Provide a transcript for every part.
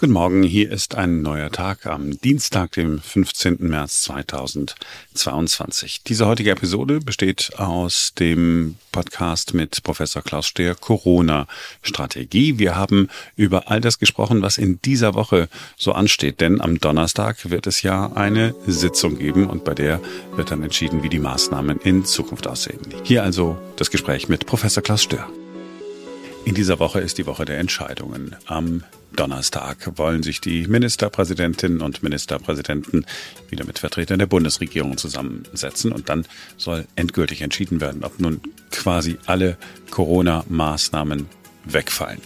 Guten Morgen, hier ist ein neuer Tag am Dienstag, dem 15. März 2022. Diese heutige Episode besteht aus dem Podcast mit Professor Klaus Stehr Corona-Strategie. Wir haben über all das gesprochen, was in dieser Woche so ansteht, denn am Donnerstag wird es ja eine Sitzung geben und bei der wird dann entschieden, wie die Maßnahmen in Zukunft aussehen. Hier also das Gespräch mit Professor Klaus Stehr. In dieser Woche ist die Woche der Entscheidungen. Am Donnerstag wollen sich die Ministerpräsidentinnen und Ministerpräsidenten wieder mit Vertretern der Bundesregierung zusammensetzen und dann soll endgültig entschieden werden, ob nun quasi alle Corona-Maßnahmen wegfallen.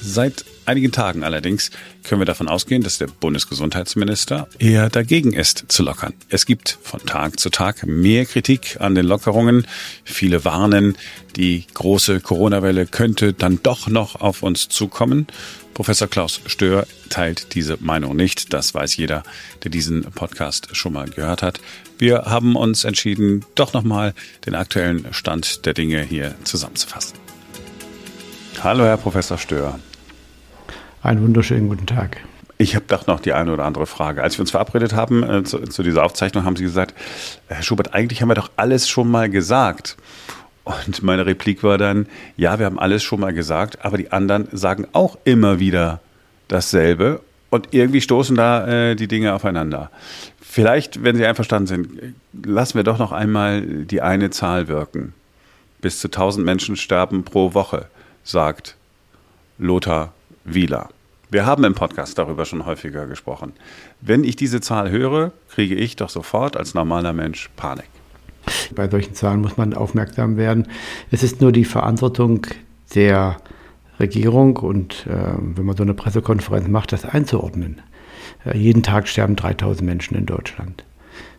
Seit einigen Tagen allerdings können wir davon ausgehen, dass der Bundesgesundheitsminister eher dagegen ist zu lockern. Es gibt von Tag zu Tag mehr Kritik an den Lockerungen. Viele warnen, die große Corona-Welle könnte dann doch noch auf uns zukommen. Professor Klaus Stör teilt diese Meinung nicht. Das weiß jeder, der diesen Podcast schon mal gehört hat. Wir haben uns entschieden, doch nochmal den aktuellen Stand der Dinge hier zusammenzufassen. Hallo, Herr Professor Stör. Einen wunderschönen guten Tag. Ich habe doch noch die eine oder andere Frage. Als wir uns verabredet haben äh, zu, zu, dieser Aufzeichnung, haben Sie gesagt, Herr Schubert, eigentlich haben wir doch alles schon mal gesagt. Und meine Replik war dann, ja, wir haben alles schon mal gesagt, aber die anderen sagen auch immer wieder dasselbe und irgendwie stoßen da äh, die Dinge aufeinander. Vielleicht, wenn Sie einverstanden sind, lassen wir doch noch einmal die eine Zahl wirken. Bis zu 1000 Menschen sterben pro Woche, sagt Lothar Wieler. Wir haben im Podcast darüber schon häufiger gesprochen. Wenn ich diese Zahl höre, kriege ich doch sofort als normaler Mensch Panik. Bei solchen Zahlen muss man aufmerksam werden. Es ist nur die Verantwortung der Regierung und äh, wenn man so eine Pressekonferenz macht, das einzuordnen. Äh, jeden Tag sterben 3000 Menschen in Deutschland.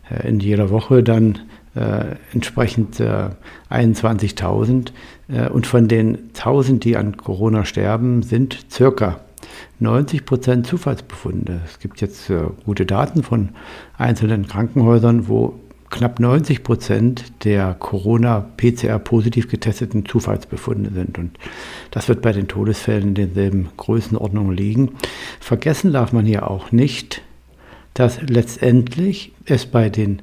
Äh, in jeder Woche dann äh, entsprechend 21.000. Äh, und von den 1000, die an Corona sterben, sind circa 90 Prozent Zufallsbefunde. Es gibt jetzt äh, gute Daten von einzelnen Krankenhäusern, wo knapp 90 Prozent der Corona-PCR-positiv getesteten Zufallsbefunde sind. Und das wird bei den Todesfällen in denselben Größenordnungen liegen. Vergessen darf man hier auch nicht, dass letztendlich es bei den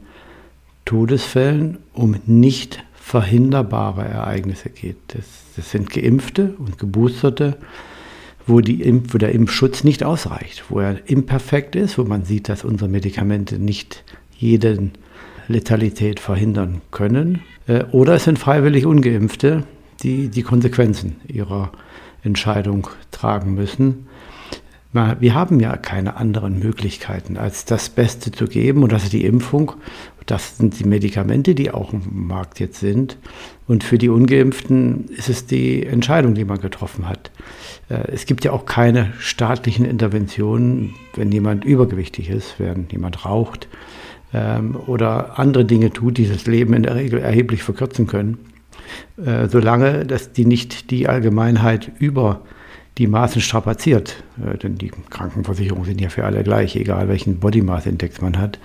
Todesfällen um nicht verhinderbare Ereignisse geht. Das, das sind Geimpfte und Geboosterte, wo, Impf-, wo der Impfschutz nicht ausreicht, wo er imperfekt ist, wo man sieht, dass unsere Medikamente nicht jede Letalität verhindern können. Äh, oder es sind freiwillig ungeimpfte, die die Konsequenzen ihrer Entscheidung tragen müssen. Wir haben ja keine anderen Möglichkeiten, als das Beste zu geben und das ist die Impfung. Das sind die Medikamente, die auch im Markt jetzt sind. Und für die Ungeimpften ist es die Entscheidung, die man getroffen hat. Äh, es gibt ja auch keine staatlichen Interventionen, wenn jemand übergewichtig ist, wenn jemand raucht ähm, oder andere Dinge tut, die das Leben in der Regel erheblich verkürzen können. Äh, solange dass die nicht die Allgemeinheit über die Maßen strapaziert, äh, denn die Krankenversicherungen sind ja für alle gleich, egal welchen Body Mass Index man hat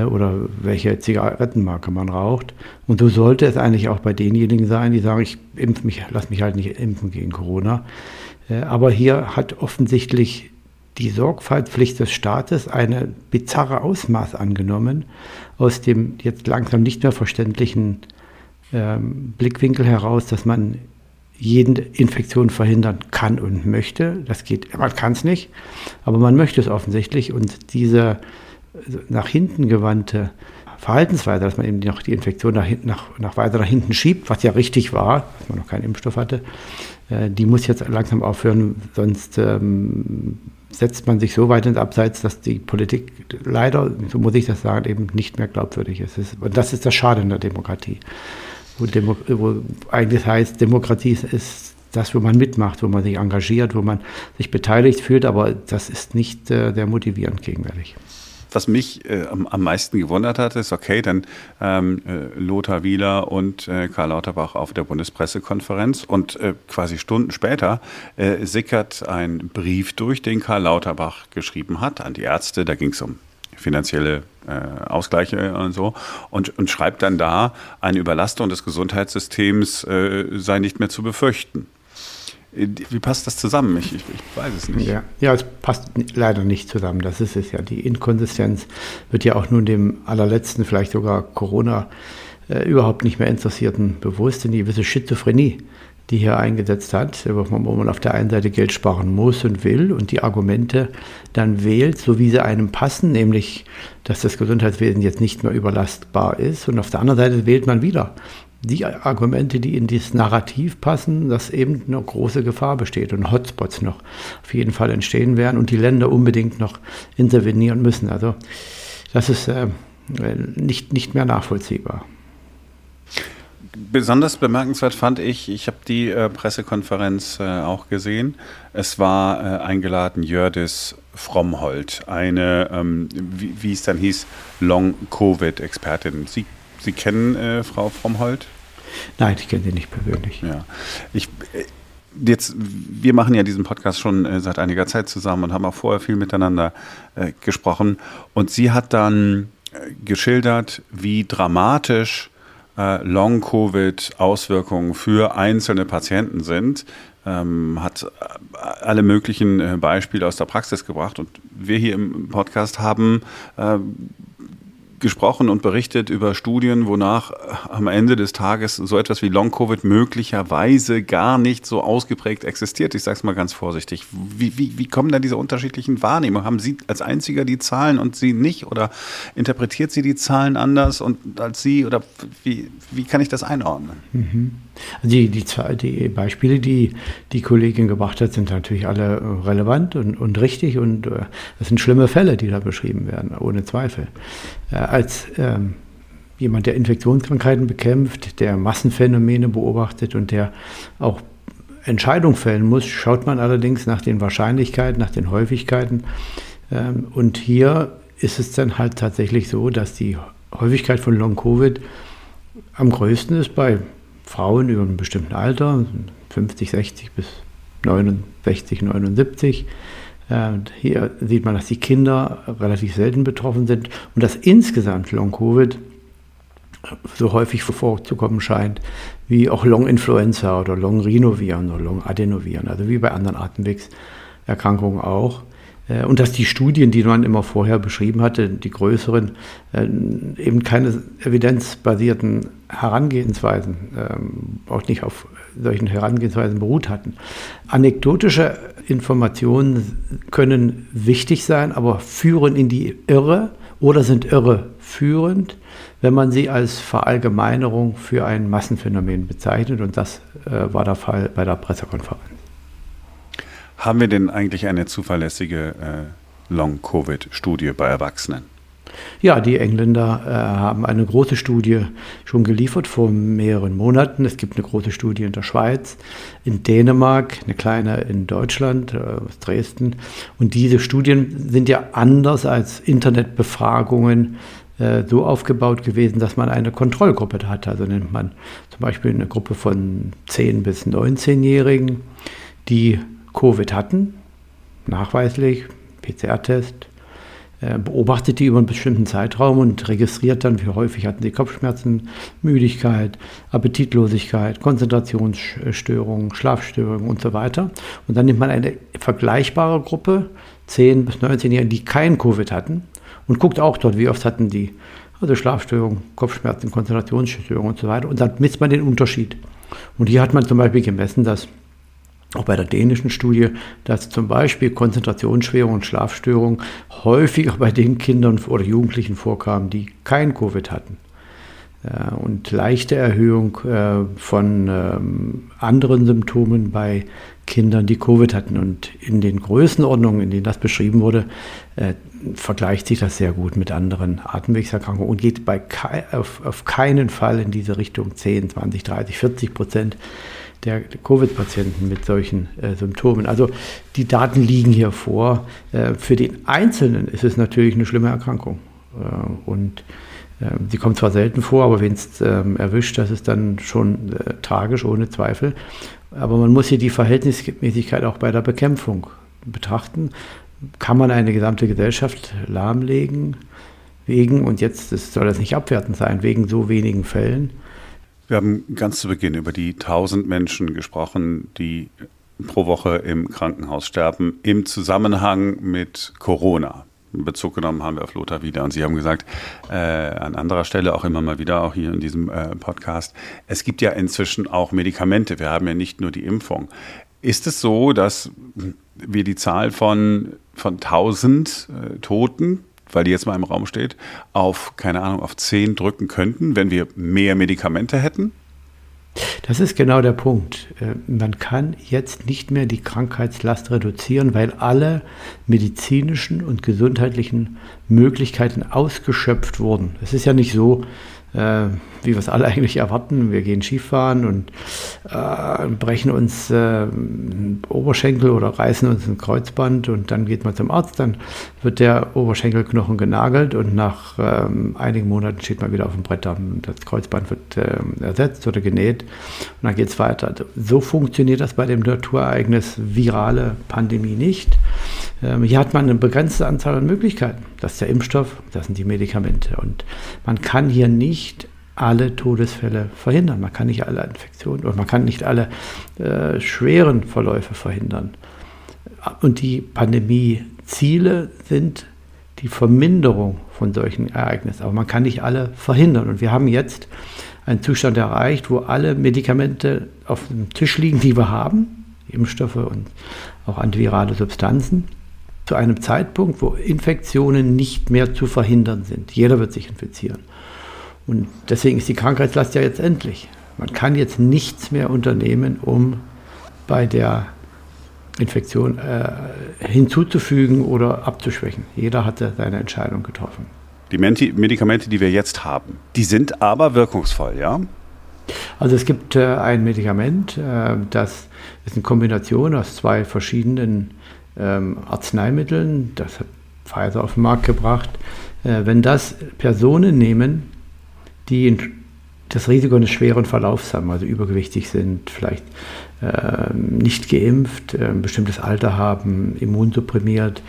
oder welche Zigarettenmarke man raucht. Und so sollte es eigentlich auch bei denjenigen sein, die sagen, ich impf mich, lass mich halt nicht impfen gegen Corona. Äh, aber hier hat offensichtlich die Sorgfaltspflicht des Staates eine bizarre Ausmaß angenommen, aus dem jetzt langsam nicht mehr verständlichen ähm, Blickwinkel heraus, dass man jede Infektion verhindern kann und möchte. Das geht, man kann es nicht, aber man möchte es offensichtlich. Und diese nach hinten gewandte Verhaltensweise, dass man eben noch die Infektion nach, nach, nach weiter nach hinten schiebt, was ja richtig war, dass man noch keinen Impfstoff hatte, äh, die muss jetzt langsam aufhören, sonst ähm, setzt man sich so weit ins Abseits, dass die Politik leider, so muss ich das sagen, eben nicht mehr glaubwürdig ist. Und das ist das Schade in der Demokratie. Wo, Demo wo eigentlich heißt, Demokratie ist das, wo man mitmacht, wo man sich engagiert, wo man sich beteiligt fühlt, aber das ist nicht äh, der motivierend gegenwärtig was mich äh, am, am, meisten gewundert hat, ist, okay, dann ähm, äh, Lothar Wieler und äh, Karl Lauterbach auf der Bundespressekonferenz und äh, quasi Stunden später äh, sickert ein Brief durch, den Karl Lauterbach geschrieben hat an die Ärzte. Da ging es um finanzielle äh, Ausgleiche und so und, und schreibt dann da, eine Überlastung des Gesundheitssystems sei nicht mehr zu befürchten. Wie passt das zusammen? Ich, ich, ich, weiß es nicht. Ja. ja, es passt leider nicht zusammen. Das ist es ja. Die Inkonsistenz wird ja auch nun dem allerletzten, vielleicht sogar Corona, äh, überhaupt nicht mehr Interessierten bewusst, in die gewisse Schizophrenie, die hier eingesetzt hat, wo man auf der einen Seite Geld sparen muss und will und die Argumente dann wählt, so wie sie einem passen, nämlich, dass das Gesundheitswesen jetzt nicht mehr überlastbar ist. Und auf der anderen Seite wählt man wieder die Argumente, die in dieses Narrativ passen, dass eben eine große Gefahr besteht und Hotspots noch auf jeden Fall entstehen werden und die Länder unbedingt noch intervenieren müssen. Also das ist äh, nicht, nicht mehr nachvollziehbar. Besonders bemerkenswert fand ich, ich habe die äh, Pressekonferenz äh, auch gesehen. Es war äh, eingeladen Jördis Frommhold, eine, ähm, wie, es dann hieß, Long-Covid-Expertin. Sie Sie kennen äh, Frau Frommhold? Nein, ich kenne sie nicht persönlich. Ja. Ich, äh, jetzt, wir machen ja diesen Podcast schon äh, seit einiger Zeit zusammen und haben auch vorher viel miteinander äh, gesprochen. Und sie hat dann äh, geschildert, wie dramatisch äh, Long-Covid-Auswirkungen für einzelne Patienten sind. Ähm, hat alle möglichen Beispiele aus der Praxis gebracht. Und wir hier im Podcast haben gesprochen und berichtet über Studien, wonach am Ende des Tages so etwas wie Long-Covid möglicherweise gar nicht so ausgeprägt existiert. Ich sage es mal ganz vorsichtig. Wie, wie, wie kommen da diese unterschiedlichen Wahrnehmungen? Haben Sie als Einziger die Zahlen und Sie nicht? Oder interpretiert sie die Zahlen anders und als Sie? Oder wie, wie kann ich das einordnen? Mhm. Die, die, die, Beispiele, die die Kollegin gebracht hat, sind natürlich alle äh, relevant und, und richtig und äh, das sind schlimme Fälle, die da beschrieben werden, ohne Zweifel. Äh, als ähm, jemand, der Infektionskrankheiten bekämpft, der Massenphänomene beobachtet und der auch Entscheidungen fällen muss, schaut man allerdings nach den Wahrscheinlichkeiten, nach den Häufigkeiten. Ähm, und hier ist es dann halt tatsächlich so, dass die Häufigkeit von Long-Covid am größten ist bei Frauen über einem bestimmten Alter, 50, 60 bis 69, 79. Hier sieht man, dass die Kinder relativ selten betroffen sind und dass insgesamt Long-Covid so häufig vorzukommen scheint, wie auch Long-Influenza oder Long-Rhinoviren oder Long-Adenoviren, also wie bei anderen Atemwegserkrankungen auch. Äh, und dass die Studien, die man immer vorher beschrieben hatte, die größeren, äh, eben keine evidenzbasierten Herangehensweisen, ähm, auch nicht auf solchen Herangehensweisen beruht hatten. Anekdotische Informationen können wichtig sein, aber führen in die Irre oder sind irreführend, wenn man sie als Verallgemeinerung für ein Massenphänomen bezeichnet. Und das äh, war der Fall bei der Pressekonferenz. Haben wir denn eigentlich eine zuverlässige äh, Long-Covid-Studie bei Erwachsenen? Ja, die Engländer äh, haben eine große Studie schon geliefert vor mehreren Monaten. Es gibt eine große Studie in der Schweiz, in Dänemark, eine kleine in Deutschland, äh, aus Dresden. Und diese Studien sind ja anders als Internetbefragungen äh, so aufgebaut gewesen, dass man eine Kontrollgruppe hat. Also nennt man zum Beispiel eine Gruppe von 10 bis 19-Jährigen, die Covid hatten, nachweislich, PCR-Test, äh, beobachtet die über einen bestimmten Zeitraum und registriert dann, wie häufig hatten sie Kopfschmerzen, Müdigkeit, Appetitlosigkeit, Konzentrationsstörungen, Schlafstörungen und so weiter. Und dann nimmt man eine vergleichbare Gruppe, 10 bis 19-Jährige, die kein Covid hatten und guckt auch dort, wie oft hatten die also Schlafstörungen, Kopfschmerzen, Konzentrationsstörungen und so weiter. Und dann misst man den Unterschied. Und hier hat man zum Beispiel gemessen, dass auch bei der dänischen Studie, dass zum Beispiel Konzentrationsschwere und Schlafstörungen häufiger bei den Kindern oder Jugendlichen vorkamen, die kein Covid hatten. Äh, und leichte Erhöhung äh, von ähm, anderen Symptomen bei Kindern, die Covid hatten. Und in den Größenordnungen, in denen das beschrieben wurde, äh, vergleicht sich das sehr gut mit anderen Atemwegserkrankungen und geht bei auf, auf keinen Fall in diese Richtung 10, 20, 30, 40 Prozent der Covid-Patienten mit solchen äh, Symptomen. Also die Daten liegen hier vor. Äh, für den Einzelnen ist es natürlich eine schlimme Erkrankung. Äh, und ähm, sie kommt zwar selten vor, aber wenn es ähm, erwischt, das ist dann schon äh, tragisch, ohne Zweifel. Aber man muss hier die Verhältnismäßigkeit auch bei der Bekämpfung betrachten. Kann man eine gesamte Gesellschaft lahmlegen wegen, und jetzt das soll das nicht abwertend sein, wegen so wenigen Fällen? Wir haben ganz zu Beginn über die 1000 Menschen gesprochen, die pro Woche im Krankenhaus sterben im Zusammenhang mit Corona. Bezug genommen haben wir auf Lothar wieder. Und Sie haben gesagt, äh, an anderer Stelle auch immer mal wieder, auch hier in diesem äh, Podcast, es gibt ja inzwischen auch Medikamente. Wir haben ja nicht nur die Impfung. Ist es so, dass wir die Zahl von, von 1000 äh, Toten, weil die jetzt mal im Raum steht, auf, keine Ahnung, auf 10 drücken könnten, wenn wir mehr Medikamente hätten? Das ist genau der Punkt. Äh, man kann jetzt nicht mehr die Krankheitslast reduzieren, weil alle medizinischen und gesundheitlichen Möglichkeiten ausgeschöpft wurden. Es ist ja nicht so, äh, wie wir es alle eigentlich erwarten. Wir gehen Skifahren und äh, brechen uns äh, Oberschenkel oder reißen uns ein Kreuzband und dann geht man zum Arzt. Dann wird der Oberschenkelknochen genagelt und nach ähm, einigen Monaten steht man wieder auf dem Brett. Das Kreuzband wird äh, ersetzt oder genäht und dann geht es weiter. So funktioniert das bei dem Naturereignis virale Pandemie nicht. Ähm, hier hat man eine begrenzte Anzahl an Möglichkeiten. Das ist der Impfstoff, das sind die Medikamente und man kann hier nicht alle Todesfälle verhindern. Man kann nicht alle Infektionen oder man kann nicht alle äh, schweren Verläufe verhindern. Und die Pandemieziele sind die Verminderung von solchen Ereignissen. Aber man kann nicht alle verhindern. Und wir haben jetzt einen Zustand erreicht, wo alle Medikamente auf dem Tisch liegen, die wir haben, Impfstoffe und auch antivirale Substanzen, zu einem Zeitpunkt, wo Infektionen nicht mehr zu verhindern sind. Jeder wird sich infizieren. Und deswegen ist die Krankheitslast ja jetzt endlich. Man kann jetzt nichts mehr unternehmen, um bei der Infektion äh, hinzuzufügen oder abzuschwächen. Jeder hatte seine Entscheidung getroffen. Die Medikamente, die wir jetzt haben, die sind aber wirkungsvoll, ja? Also es gibt äh, ein Medikament, äh, das ist eine Kombination aus zwei verschiedenen ähm, Arzneimitteln. Das hat Pfizer auf den Markt gebracht. Äh, wenn das Personen nehmen, die das Risiko eines schweren Verlaufs haben, also übergewichtig sind, vielleicht äh, nicht geimpft, äh, ein bestimmtes Alter haben, immunsupprimiert,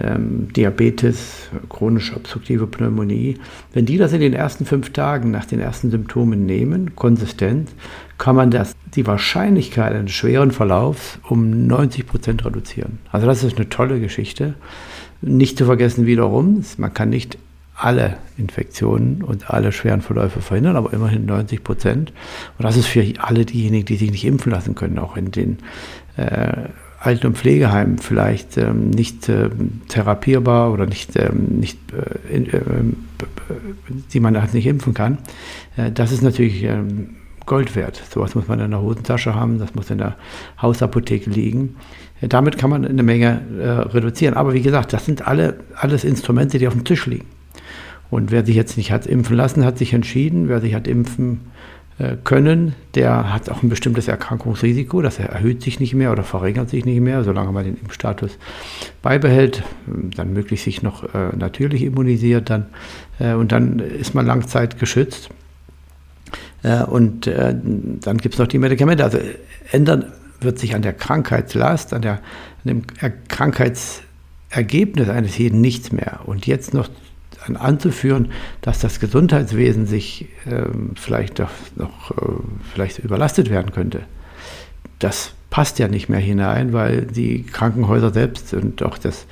ähm, Diabetes, chronisch obstruktive Pneumonie. Wenn die das in den ersten fünf Tagen nach den ersten Symptomen nehmen, konsistent, kann man das, die Wahrscheinlichkeit eines schweren Verlaufs um 90 Prozent reduzieren. Also das ist eine tolle Geschichte. Nicht zu vergessen wiederum, man kann nicht alle Infektionen und alle schweren Verläufe verhindern, aber immerhin 90 Prozent. Und das ist für alle diejenigen, die sich nicht impfen lassen können, auch in den äh, Alten- und Pflegeheimen vielleicht ähm, nicht äh, therapierbar oder nicht, ähm, nicht äh, in, äh, die man halt nicht impfen kann. Äh, das ist natürlich ähm, Gold wert. Sowas muss man in der Hosentasche haben, das muss in der Hausapotheke liegen. Äh, damit kann man eine Menge reduzieren. Aber wie gesagt, das sind alle, alles Instrumente, die auf dem Tisch liegen. Und wer sich jetzt nicht hat impfen lassen, hat sich entschieden. Wer sich hat impfen äh, können, der hat auch ein bestimmtes Erkrankungsrisiko. Das erhöht sich nicht mehr oder verringert sich nicht mehr, solange man den Impfstatus beibehält, dann möglichst sich noch äh, natürlich immunisiert dann äh, und dann ist man Langzeit geschützt. Äh, und äh, dann gibt es noch die Medikamente. Also ändern wird sich an der Krankheitslast, an, der, an dem Krankheitsergebnis eines jeden nichts mehr. Und jetzt noch anzuführen, dass das Gesundheitswesen sich ähm, vielleicht doch noch äh, vielleicht überlastet werden könnte. Das passt ja nicht mehr hinein, weil die Krankenhäuser selbst und auch das,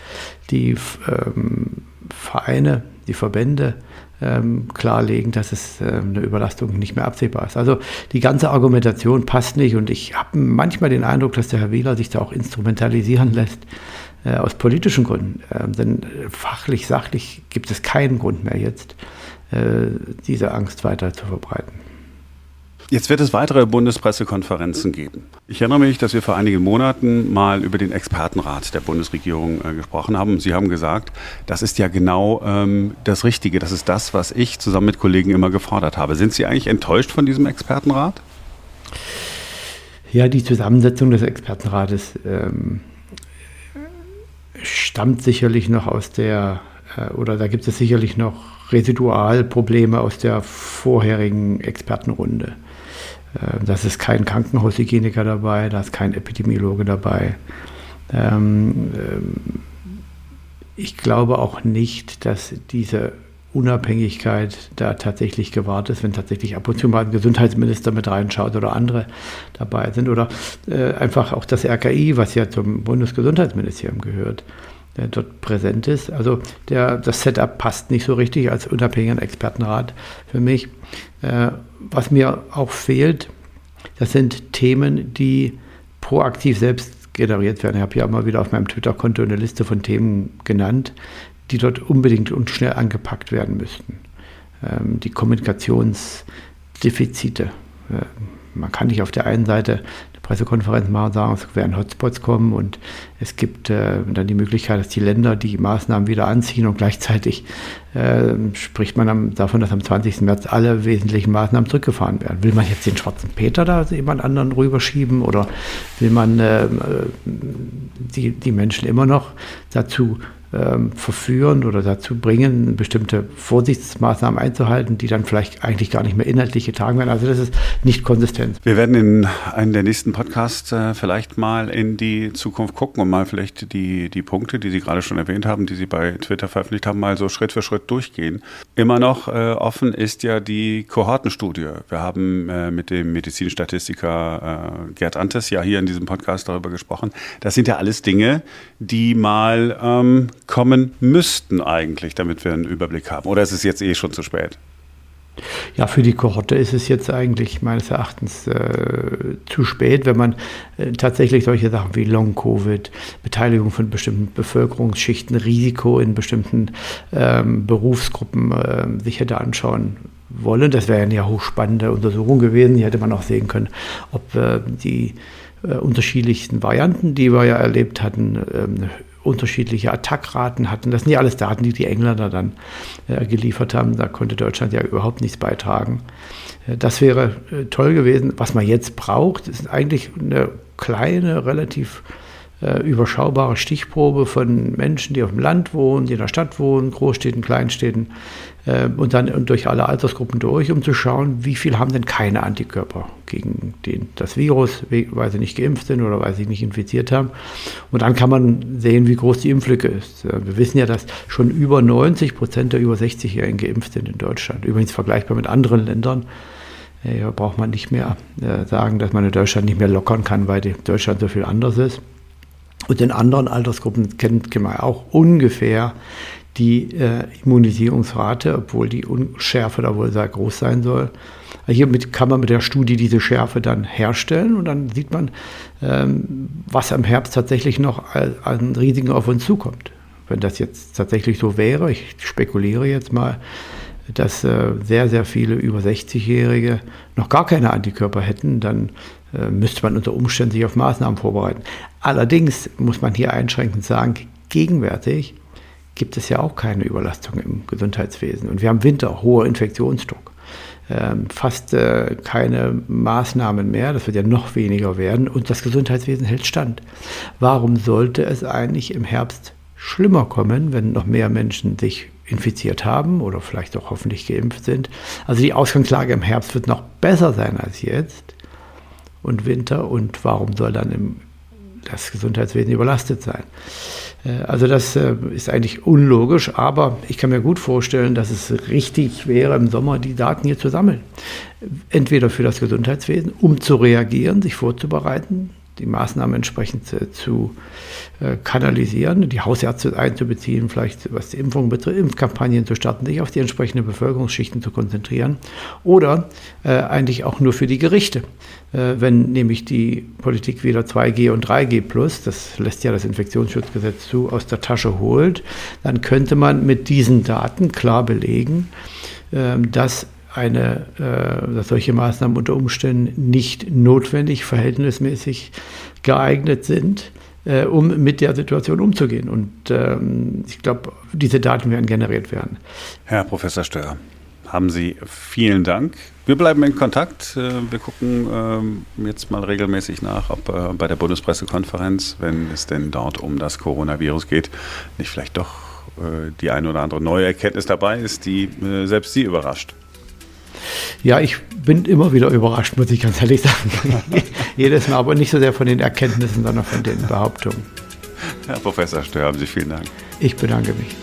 die ähm, Vereine, die Verbände ähm, klarlegen, dass es ähm, eine Überlastung nicht mehr absehbar ist. Also die ganze Argumentation passt nicht und ich habe manchmal den Eindruck, dass der Herr Wieler sich da auch instrumentalisieren lässt äh, aus politischen Gründen. Ähm, denn äh, fachlich, sachlich gibt es keinen Grund mehr jetzt, äh, diese Angst weiter zu verbreiten. Jetzt wird es weitere Bundespressekonferenzen geben. Ich erinnere mich, dass wir vor einigen Monaten mal über den Expertenrat der Bundesregierung äh, gesprochen haben. Sie haben gesagt, das ist ja genau ähm, das Richtige. Das ist das, was ich zusammen mit Kollegen immer gefordert habe. Sind Sie eigentlich enttäuscht von diesem Expertenrat? Ja, die Zusammensetzung des Expertenrates ähm, stammt sicherlich noch aus der, äh, oder da gibt es sicherlich noch Residualprobleme aus der vorherigen Expertenrunde. Äh, da ist kein Krankenhaushygieniker dabei, da ist kein Epidemiologe dabei. Ähm, ähm, ich glaube auch nicht, dass diese Unabhängigkeit da tatsächlich gewahrt ist, wenn tatsächlich ab und zu mal ein Gesundheitsminister mit reinschaut oder andere dabei sind oder äh, einfach auch das RKI, was ja zum Bundesgesundheitsministerium gehört, äh, dort präsent ist. Also der, das Setup passt nicht so richtig als unabhängiger Expertenrat für mich. Äh, was mir auch fehlt, das sind Themen, die proaktiv selbst generiert werden. Ich habe ja immer wieder auf meinem Twitter-Konto eine Liste von Themen genannt, die dort unbedingt und schnell angepackt werden müssten. Ähm, die Kommunikationsdefizite. Äh, man kann nicht auf der einen Seite Pressekonferenz machen und sagen, es werden Hotspots kommen und es gibt äh, dann die Möglichkeit, dass die Länder die Maßnahmen wieder anziehen und gleichzeitig äh, spricht man am, davon, dass am 20. März alle wesentlichen Maßnahmen zurückgefahren werden. Will man jetzt den schwarzen Peter da jemand anderen rüberschieben oder will man äh, die, die Menschen immer noch dazu ähm, verführen oder dazu bringen, bestimmte Vorsichtsmaßnahmen einzuhalten, die dann vielleicht eigentlich gar nicht mehr inhaltlich getragen werden. Also das ist nicht konsistent. Wir werden in einem der nächsten Podcasts äh, vielleicht mal in die Zukunft gucken und mal vielleicht die, die Punkte, die Sie gerade schon erwähnt haben, die Sie bei Twitter veröffentlicht haben, mal so Schritt für Schritt durchgehen. Immer noch äh, offen ist ja die Kohortenstudie. Wir haben äh, mit dem Medizinstatistiker Gerd Antes ja hier in diesem Podcast darüber gesprochen. Das sind ja alles Dinge, die mal ähm, kommen müssten eigentlich, damit wir einen Überblick haben? Oder ist es jetzt eh schon zu spät? Ja, für die Kohorte ist es jetzt eigentlich meines Erachtens äh, zu spät, wenn man äh, tatsächlich solche Sachen wie Long-Covid, Beteiligung von bestimmten Bevölkerungsschichten, Risiko in bestimmten ähm, Berufsgruppen äh, sich hätte anschauen wollen. Das wäre eine ja hochspannende Untersuchung gewesen. Hier hätte man auch sehen können, ob äh, die äh, unterschiedlichsten Varianten, die wir ja erlebt hatten, ähm, unterschiedliche Attackraten hatten. Das sind ja alles Daten, die die Engländer dann äh, geliefert haben. Da konnte Deutschland ja überhaupt nichts beitragen. Äh, das wäre äh, toll gewesen. Was man jetzt braucht, ist eigentlich eine kleine, relativ äh, überschaubare Stichprobe von Menschen, die auf dem Land wohnen, die in der Stadt wohnen, Großstädten, Kleinstädten äh, und dann und durch alle Altersgruppen durch, um zu schauen, wie viel haben denn keine Antikörper gegen den, das Virus, weil sie nicht geimpft sind oder weil sie nicht infiziert haben. Und dann kann man sehen, wie groß die Impflücke ist. Äh, wir wissen ja, dass schon über 90 Prozent der über 60-Jährigen geimpft sind in Deutschland. Übrigens vergleichbar mit anderen Ländern. Hier braucht man nicht mehr sagen, dass man in Deutschland nicht mehr lockern kann, weil Deutschland so viel anders ist. Und in anderen Altersgruppen kennt man auch ungefähr die äh, Immunisierungsrate, obwohl die Unschärfe da wohl sehr groß sein soll. Hiermit kann man mit der Studie diese Schärfe dann herstellen und dann sieht man, ähm, was am Herbst tatsächlich noch an Risiken auf uns zukommt. Wenn das jetzt tatsächlich so wäre, ich spekuliere jetzt mal, dass äh, sehr, sehr viele über 60-Jährige noch gar keine Antikörper hätten, dann müsste man unter Umständen sich auf Maßnahmen vorbereiten. Allerdings muss man hier einschränkend sagen, gegenwärtig gibt es ja auch keine Überlastung im Gesundheitswesen. Und wir haben Winter, hoher Infektionsdruck. Ähm, fast äh, keine Maßnahmen mehr, das wird ja noch weniger werden und das Gesundheitswesen hält stand. Warum sollte es eigentlich im Herbst schlimmer kommen, wenn noch mehr Menschen sich infiziert haben oder vielleicht auch hoffentlich geimpft sind? Also die Ausgangslage im Herbst wird noch besser sein als jetzt und Winter und warum soll dann im, das Gesundheitswesen überlastet sein? Äh, also das äh, ist eigentlich unlogisch, aber ich kann mir gut vorstellen, dass es richtig wäre, im Sommer die Daten hier zu sammeln. Entweder für das Gesundheitswesen, um zu reagieren, sich vorzubereiten, die Maßnahmen entsprechend zu äh, kanalisieren, die Hausärzte einzubeziehen, vielleicht was die Impfung betrifft, Impfkampagnen zu starten, sich auf die entsprechenden Bevölkerungsschichten zu konzentrieren oder äh, eigentlich auch nur für die Gerichte. Äh, wenn nämlich die Politik wieder 2G und 3G plus, das lässt ja das Infektionsschutzgesetz zu, aus der Tasche holt, dann könnte man mit diesen Daten klar belegen, äh, dass eine, äh, dass solche Maßnahmen unter Umständen nicht notwendig, verhältnismäßig geeignet sind, äh, um mit der Situation umzugehen. Und ähm, ich glaube, diese Daten werden generiert werden. Herr Professor Stör, haben Sie vielen Dank. Wir bleiben in Kontakt. Äh, wir gucken ähm, jetzt mal regelmäßig nach, ob bei der Bundespressekonferenz, wenn es denn dort um das Coronavirus geht, nicht vielleicht doch die eine oder andere neue Erkenntnis dabei ist, die selbst Sie überrascht. Ja, ich bin immer wieder überrascht, muss ich ganz ehrlich sagen. Jedes Mal, aber nicht so sehr von den Erkenntnissen, sondern von den Behauptungen. Herr Professor Stör, haben Sie vielen Dank. Ich bedanke mich.